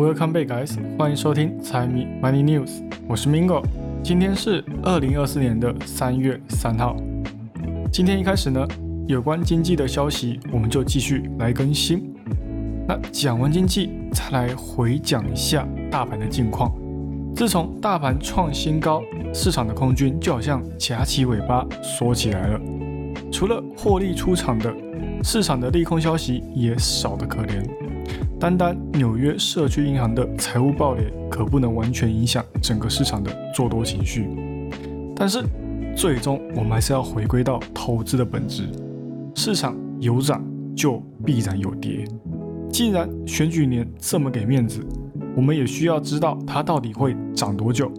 Welcome back, guys！欢迎收听财迷 Money News，我是 Mingo。今天是二零二四年的三月三号。今天一开始呢，有关经济的消息，我们就继续来更新。那讲完经济，再来回讲一下大盘的近况。自从大盘创新高，市场的空军就好像夹起尾巴缩起来了。除了获利出场的，市场的利空消息也少得可怜。单单纽约社区银行的财务暴雷，可不能完全影响整个市场的做多情绪。但是，最终我们还是要回归到投资的本质。市场有涨，就必然有跌。既然选举年这么给面子，我们也需要知道它到底会涨多久。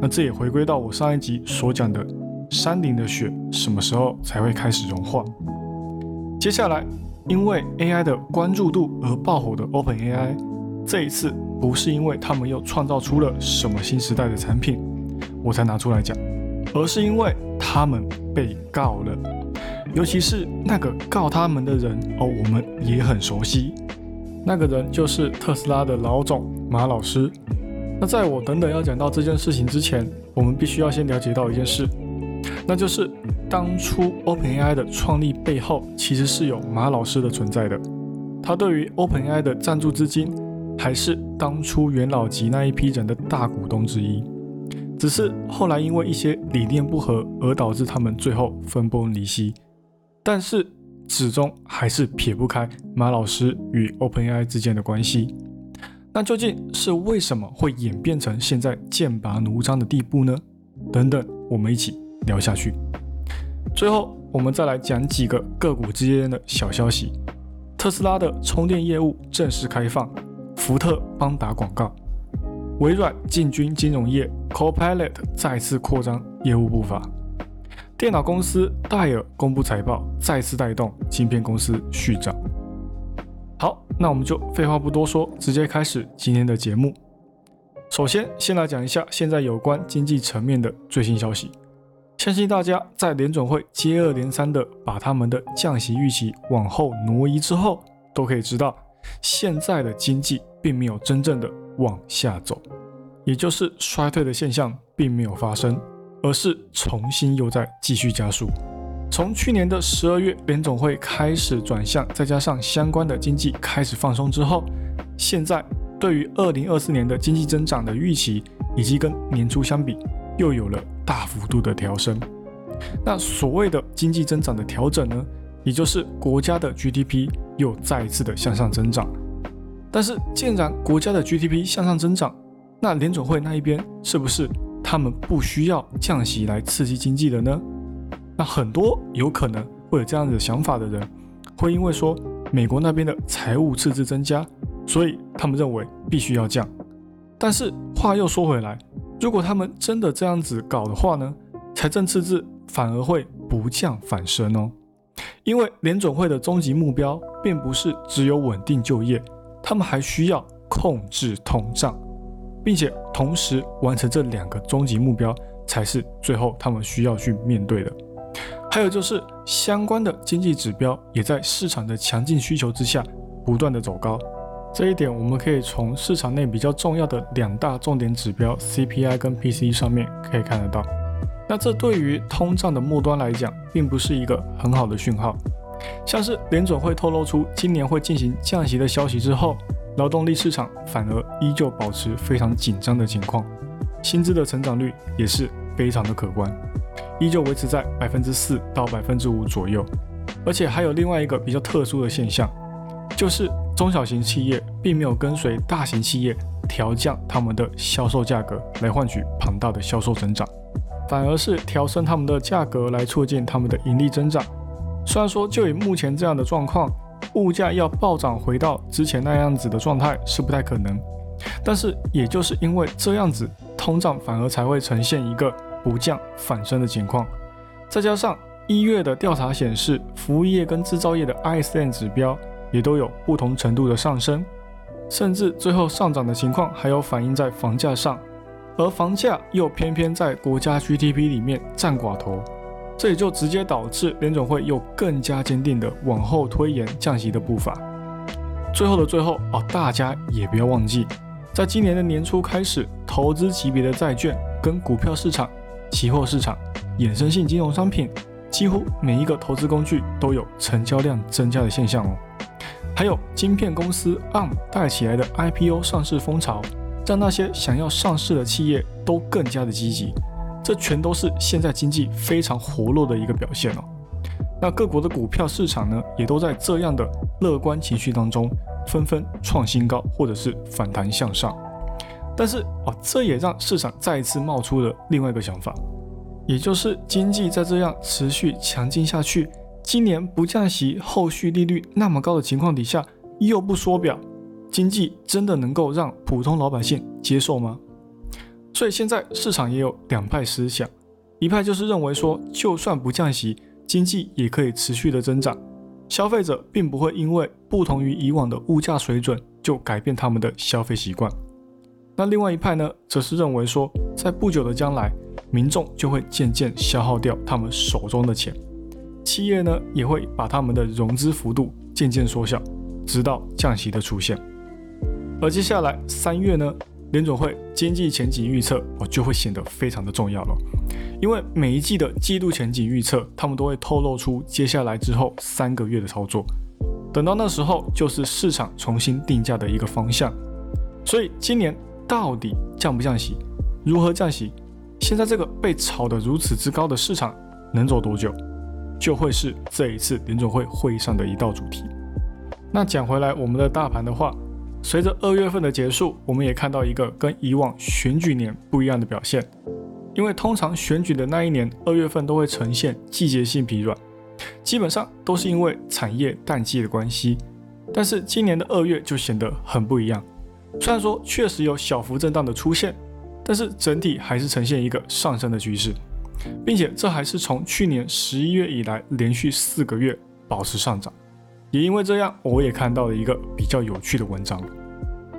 那这也回归到我上一集所讲的，山顶的雪什么时候才会开始融化？接下来。因为 AI 的关注度而爆火的 OpenAI，这一次不是因为他们又创造出了什么新时代的产品，我才拿出来讲，而是因为他们被告了，尤其是那个告他们的人哦，我们也很熟悉，那个人就是特斯拉的老总马老师。那在我等等要讲到这件事情之前，我们必须要先了解到一件事，那就是。当初 OpenAI 的创立背后，其实是有马老师的存在的。他对于 OpenAI 的赞助资金，还是当初元老级那一批人的大股东之一。只是后来因为一些理念不合，而导致他们最后分崩离析。但是始终还是撇不开马老师与 OpenAI 之间的关系。那究竟是为什么会演变成现在剑拔弩张的地步呢？等等，我们一起聊下去。最后，我们再来讲几个个股之间的小消息。特斯拉的充电业务正式开放，福特帮打广告。微软进军金融业，Copilot 再次扩张业务步伐。电脑公司戴尔公布财报，再次带动芯片公司续涨。好，那我们就废话不多说，直接开始今天的节目。首先，先来讲一下现在有关经济层面的最新消息。相信大家在联总会接二连三的把他们的降息预期往后挪移之后，都可以知道，现在的经济并没有真正的往下走，也就是衰退的现象并没有发生，而是重新又在继续加速。从去年的十二月联总会开始转向，再加上相关的经济开始放松之后，现在对于二零二四年的经济增长的预期，以及跟年初相比。又有了大幅度的调升，那所谓的经济增长的调整呢，也就是国家的 GDP 又再一次的向上增长。但是，既然国家的 GDP 向上增长，那联总会那一边是不是他们不需要降息来刺激经济的呢？那很多有可能会有这样子想法的人，会因为说美国那边的财务赤字增加，所以他们认为必须要降。但是话又说回来。如果他们真的这样子搞的话呢，财政赤字反而会不降反升哦。因为联总会的终极目标并不是只有稳定就业，他们还需要控制通胀，并且同时完成这两个终极目标才是最后他们需要去面对的。还有就是相关的经济指标也在市场的强劲需求之下不断的走高。这一点我们可以从市场内比较重要的两大重点指标 CPI 跟 PCE 上面可以看得到。那这对于通胀的末端来讲，并不是一个很好的讯号。像是联准会透露出今年会进行降息的消息之后，劳动力市场反而依旧保持非常紧张的情况，薪资的成长率也是非常的可观，依旧维持在百分之四到百分之五左右。而且还有另外一个比较特殊的现象，就是。中小型企业并没有跟随大型企业调降他们的销售价格来换取庞大的销售增长，反而是调升他们的价格来促进他们的盈利增长。虽然说就以目前这样的状况，物价要暴涨回到之前那样子的状态是不太可能，但是也就是因为这样子，通胀反而才会呈现一个不降反升的情况。再加上一月的调查显示，服务业跟制造业的 ISM 指标。也都有不同程度的上升，甚至最后上涨的情况还有反映在房价上，而房价又偏偏在国家 GDP 里面占寡头，这也就直接导致联总会又更加坚定的往后推延降息的步伐。最后的最后哦，大家也不要忘记，在今年的年初开始，投资级别的债券跟股票市场、期货市场、衍生性金融商品，几乎每一个投资工具都有成交量增加的现象哦。还有晶片公司 ARM 带起来的 IPO 上市风潮，让那些想要上市的企业都更加的积极。这全都是现在经济非常活络的一个表现哦。那各国的股票市场呢，也都在这样的乐观情绪当中，纷纷创新高或者是反弹向上。但是哦，这也让市场再一次冒出了另外一个想法，也就是经济在这样持续强劲下去，今年不降息，后续利率那么高的情况底下，又不缩表，经济真的能够让普通老百姓接受吗？所以现在市场也有两派思想，一派就是认为说，就算不降息。经济也可以持续的增长，消费者并不会因为不同于以往的物价水准就改变他们的消费习惯。那另外一派呢，则是认为说，在不久的将来，民众就会渐渐消耗掉他们手中的钱，企业呢也会把他们的融资幅度渐渐缩小，直到降息的出现。而接下来三月呢？联总会经济前景预测哦就会显得非常的重要了，因为每一季的季度前景预测，他们都会透露出接下来之后三个月的操作，等到那时候就是市场重新定价的一个方向。所以今年到底降不降息，如何降息，现在这个被炒得如此之高的市场能走多久，就会是这一次联总会会议上的一道主题。那讲回来，我们的大盘的话。随着二月份的结束，我们也看到一个跟以往选举年不一样的表现。因为通常选举的那一年二月份都会呈现季节性疲软，基本上都是因为产业淡季的关系。但是今年的二月就显得很不一样。虽然说确实有小幅震荡的出现，但是整体还是呈现一个上升的趋势，并且这还是从去年十一月以来连续四个月保持上涨。也因为这样，我也看到了一个比较有趣的文章。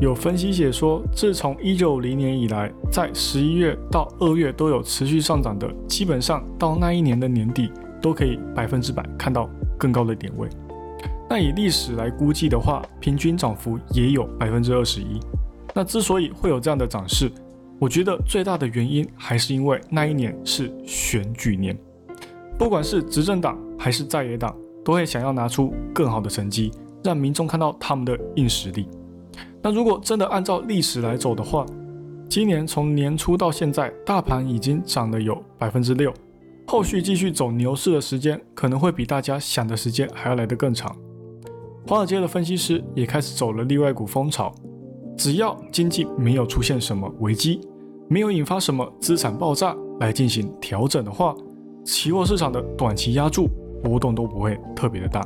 有分析写说，自从一九零年以来，在十一月到二月都有持续上涨的，基本上到那一年的年底，都可以百分之百看到更高的点位。那以历史来估计的话，平均涨幅也有百分之二十一。那之所以会有这样的涨势，我觉得最大的原因还是因为那一年是选举年，不管是执政党还是在野党。都会想要拿出更好的成绩，让民众看到他们的硬实力。那如果真的按照历史来走的话，今年从年初到现在，大盘已经涨了有百分之六，后续继续走牛市的时间可能会比大家想的时间还要来得更长。华尔街的分析师也开始走了例外股风潮，只要经济没有出现什么危机，没有引发什么资产爆炸来进行调整的话，期货市场的短期压注。波动都不会特别的大。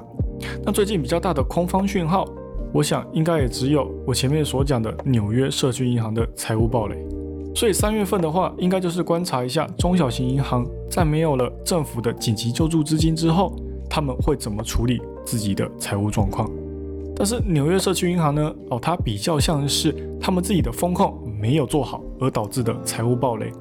那最近比较大的空方讯号，我想应该也只有我前面所讲的纽约社区银行的财务暴雷。所以三月份的话，应该就是观察一下中小型银行在没有了政府的紧急救助资金之后，他们会怎么处理自己的财务状况。但是纽约社区银行呢？哦，它比较像是他们自己的风控没有做好而导致的财务暴雷，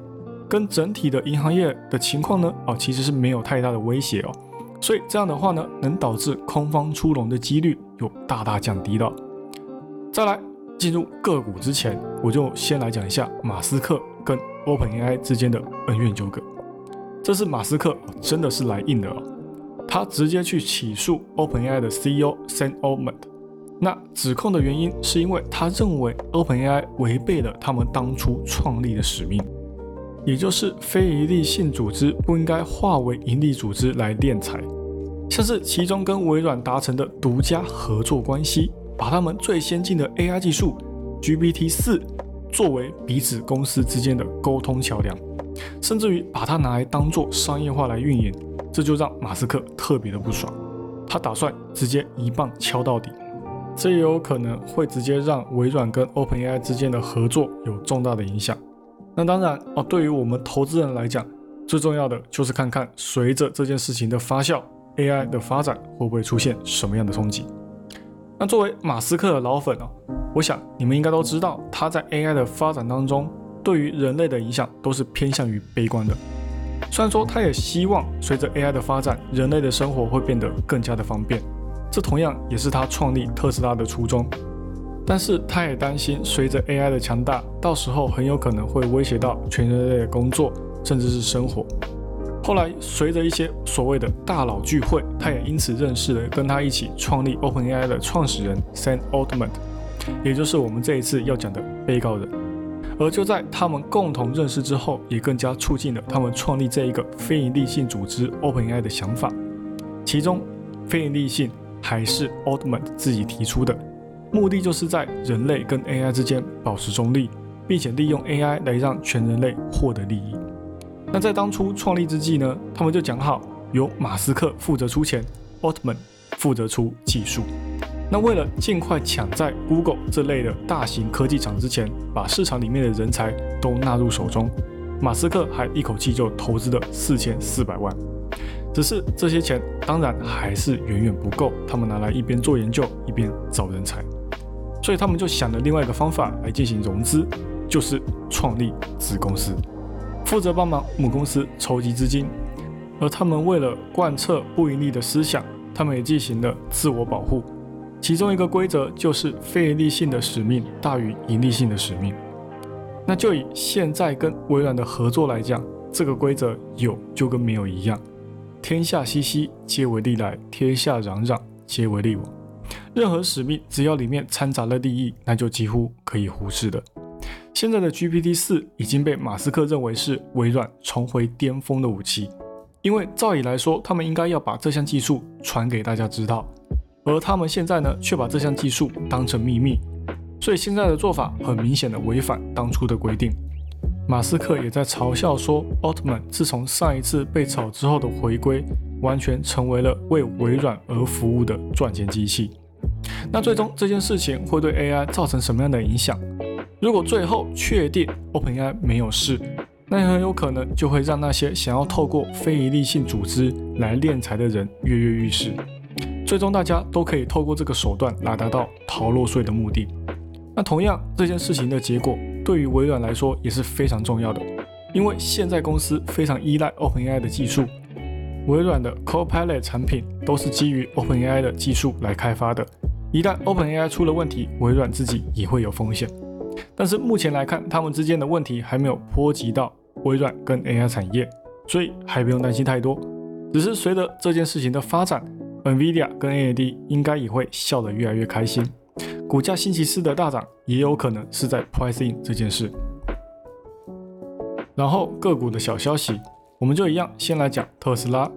跟整体的银行业的情况呢？哦，其实是没有太大的威胁哦。所以这样的话呢，能导致空方出笼的几率有大大降低的。再来进入个股之前，我就先来讲一下马斯克跟 OpenAI 之间的恩怨纠葛。这是马斯克真的是来硬的哦，他直接去起诉 OpenAI 的 CEO Sam Altman。那指控的原因是因为他认为 OpenAI 违背了他们当初创立的使命。也就是非营利性组织不应该化为盈利组织来敛财，像是其中跟微软达成的独家合作关系，把他们最先进的 AI 技术 GPT 四作为彼此公司之间的沟通桥梁，甚至于把它拿来当做商业化来运营，这就让马斯克特别的不爽，他打算直接一棒敲到底，这也有可能会直接让微软跟 OpenAI 之间的合作有重大的影响。那当然哦，对于我们投资人来讲，最重要的就是看看随着这件事情的发酵，AI 的发展会不会出现什么样的冲击。那作为马斯克的老粉哦，我想你们应该都知道，他在 AI 的发展当中，对于人类的影响都是偏向于悲观的。虽然说他也希望随着 AI 的发展，人类的生活会变得更加的方便，这同样也是他创立特斯拉的初衷。但是他也担心，随着 AI 的强大，到时候很有可能会威胁到全人类的工作，甚至是生活。后来，随着一些所谓的大佬聚会，他也因此认识了跟他一起创立 OpenAI 的创始人 Sam Altman，也就是我们这一次要讲的被告人。而就在他们共同认识之后，也更加促进了他们创立这一个非营利性组织 OpenAI 的想法。其中，非营利性还是 Altman 自己提出的。目的就是在人类跟 AI 之间保持中立，并且利用 AI 来让全人类获得利益。那在当初创立之际呢，他们就讲好由马斯克负责出钱，Altman 负责出技术。那为了尽快抢在 Google 这类的大型科技厂之前，把市场里面的人才都纳入手中，马斯克还一口气就投资了四千四百万。只是这些钱当然还是远远不够，他们拿来一边做研究一边找人才。所以他们就想了另外一个方法来进行融资，就是创立子公司，负责帮忙母公司筹集资金。而他们为了贯彻不盈利的思想，他们也进行了自我保护。其中一个规则就是非盈利性的使命大于盈利性的使命。那就以现在跟微软的合作来讲，这个规则有就跟没有一样。天下熙熙，皆为利来；天下攘攘，皆为利往。任何使命，只要里面掺杂了利益，那就几乎可以忽视的。现在的 GPT 四已经被马斯克认为是微软重回巅峰的武器，因为照理来说，他们应该要把这项技术传给大家知道，而他们现在呢，却把这项技术当成秘密，所以现在的做法很明显的违反当初的规定。马斯克也在嘲笑说，奥特曼自从上一次被炒之后的回归，完全成为了为微软而服务的赚钱机器。那最终这件事情会对 AI 造成什么样的影响？如果最后确定 OpenAI 没有事，那很有可能就会让那些想要透过非营利性组织来敛财的人跃跃欲试，最终大家都可以透过这个手段来达到逃漏税的目的。那同样这件事情的结果对于微软来说也是非常重要的，因为现在公司非常依赖 OpenAI 的技术，微软的 Copilot 产品都是基于 OpenAI 的技术来开发的。一旦 OpenAI 出了问题，微软自己也会有风险。但是目前来看，他们之间的问题还没有波及到微软跟 AI 产业，所以还不用担心太多。只是随着这件事情的发展，NVIDIA 跟 AMD 应该也会笑得越来越开心。股价星期四的大涨，也有可能是在 pricing 这件事。然后个股的小消息，我们就一样，先来讲特斯拉。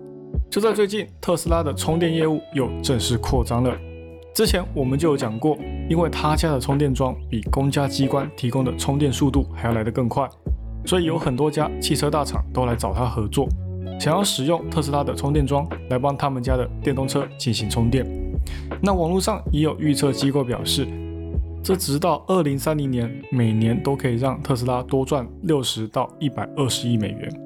就在最近，特斯拉的充电业务又正式扩张了。之前我们就有讲过，因为他家的充电桩比公家机关提供的充电速度还要来得更快，所以有很多家汽车大厂都来找他合作，想要使用特斯拉的充电桩来帮他们家的电动车进行充电。那网络上也有预测机构表示，这直到二零三零年，每年都可以让特斯拉多赚六十到一百二十亿美元。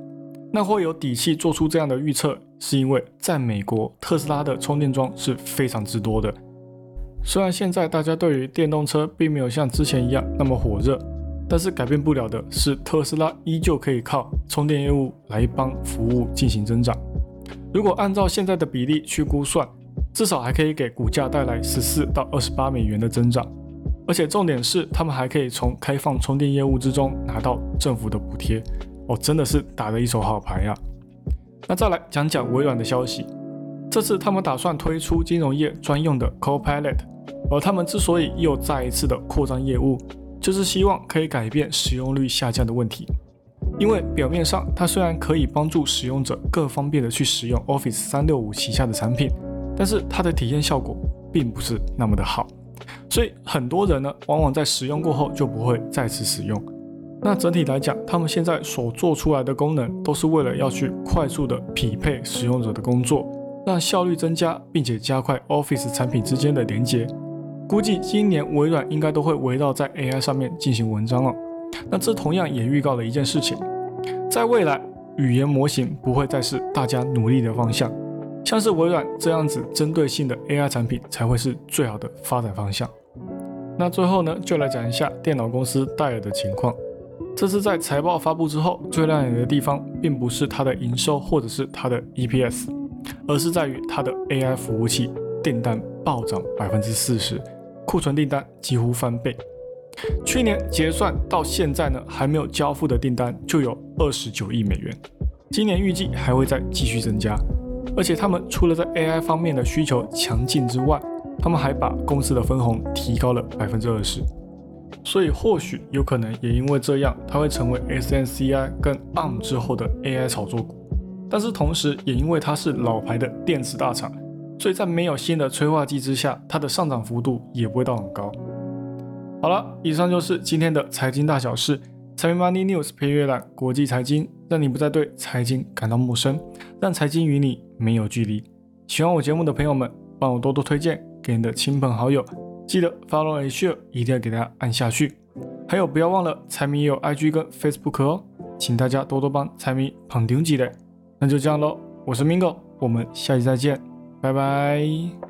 那会有底气做出这样的预测，是因为在美国，特斯拉的充电桩是非常之多的。虽然现在大家对于电动车并没有像之前一样那么火热，但是改变不了的是，特斯拉依旧可以靠充电业务来帮服务进行增长。如果按照现在的比例去估算，至少还可以给股价带来十四到二十八美元的增长。而且重点是，他们还可以从开放充电业务之中拿到政府的补贴。哦，真的是打了一手好牌呀！那再来讲讲微软的消息。这次他们打算推出金融业专用的 Copilot，而他们之所以又再一次的扩张业务，就是希望可以改变使用率下降的问题。因为表面上它虽然可以帮助使用者更方便的去使用 Office 三六五旗下的产品，但是它的体验效果并不是那么的好，所以很多人呢往往在使用过后就不会再次使用。那整体来讲，他们现在所做出来的功能都是为了要去快速的匹配使用者的工作。让效率增加，并且加快 Office 产品之间的连接。估计今年微软应该都会围绕在 AI 上面进行文章了。那这同样也预告了一件事情，在未来，语言模型不会再是大家努力的方向，像是微软这样子针对性的 AI 产品才会是最好的发展方向。那最后呢，就来讲一下电脑公司戴尔的情况。这次在财报发布之后，最亮眼的地方并不是它的营收或者是它的 EPS。而是在于它的 AI 服务器订单暴涨百分之四十，库存订单几乎翻倍。去年结算到现在呢，还没有交付的订单就有二十九亿美元。今年预计还会再继续增加。而且他们除了在 AI 方面的需求强劲之外，他们还把公司的分红提高了百分之二十。所以或许有可能也因为这样，它会成为 SNCI 跟 ARM 之后的 AI 炒作股。但是同时也因为它是老牌的电子大厂，所以在没有新的催化剂之下，它的上涨幅度也不会到很高。好了，以上就是今天的财经大小事。财经 Money News 配乐栏国际财经，让你不再对财经感到陌生，让财经与你没有距离。喜欢我节目的朋友们，帮我多多推荐给你的亲朋好友。记得 follow H share，一定要给大家按下去。还有，不要忘了财迷也有 IG 跟 Facebook 哦，请大家多多帮财迷捧顶几嘞。那就这样喽，我是 Mingo，我们下期再见，拜拜。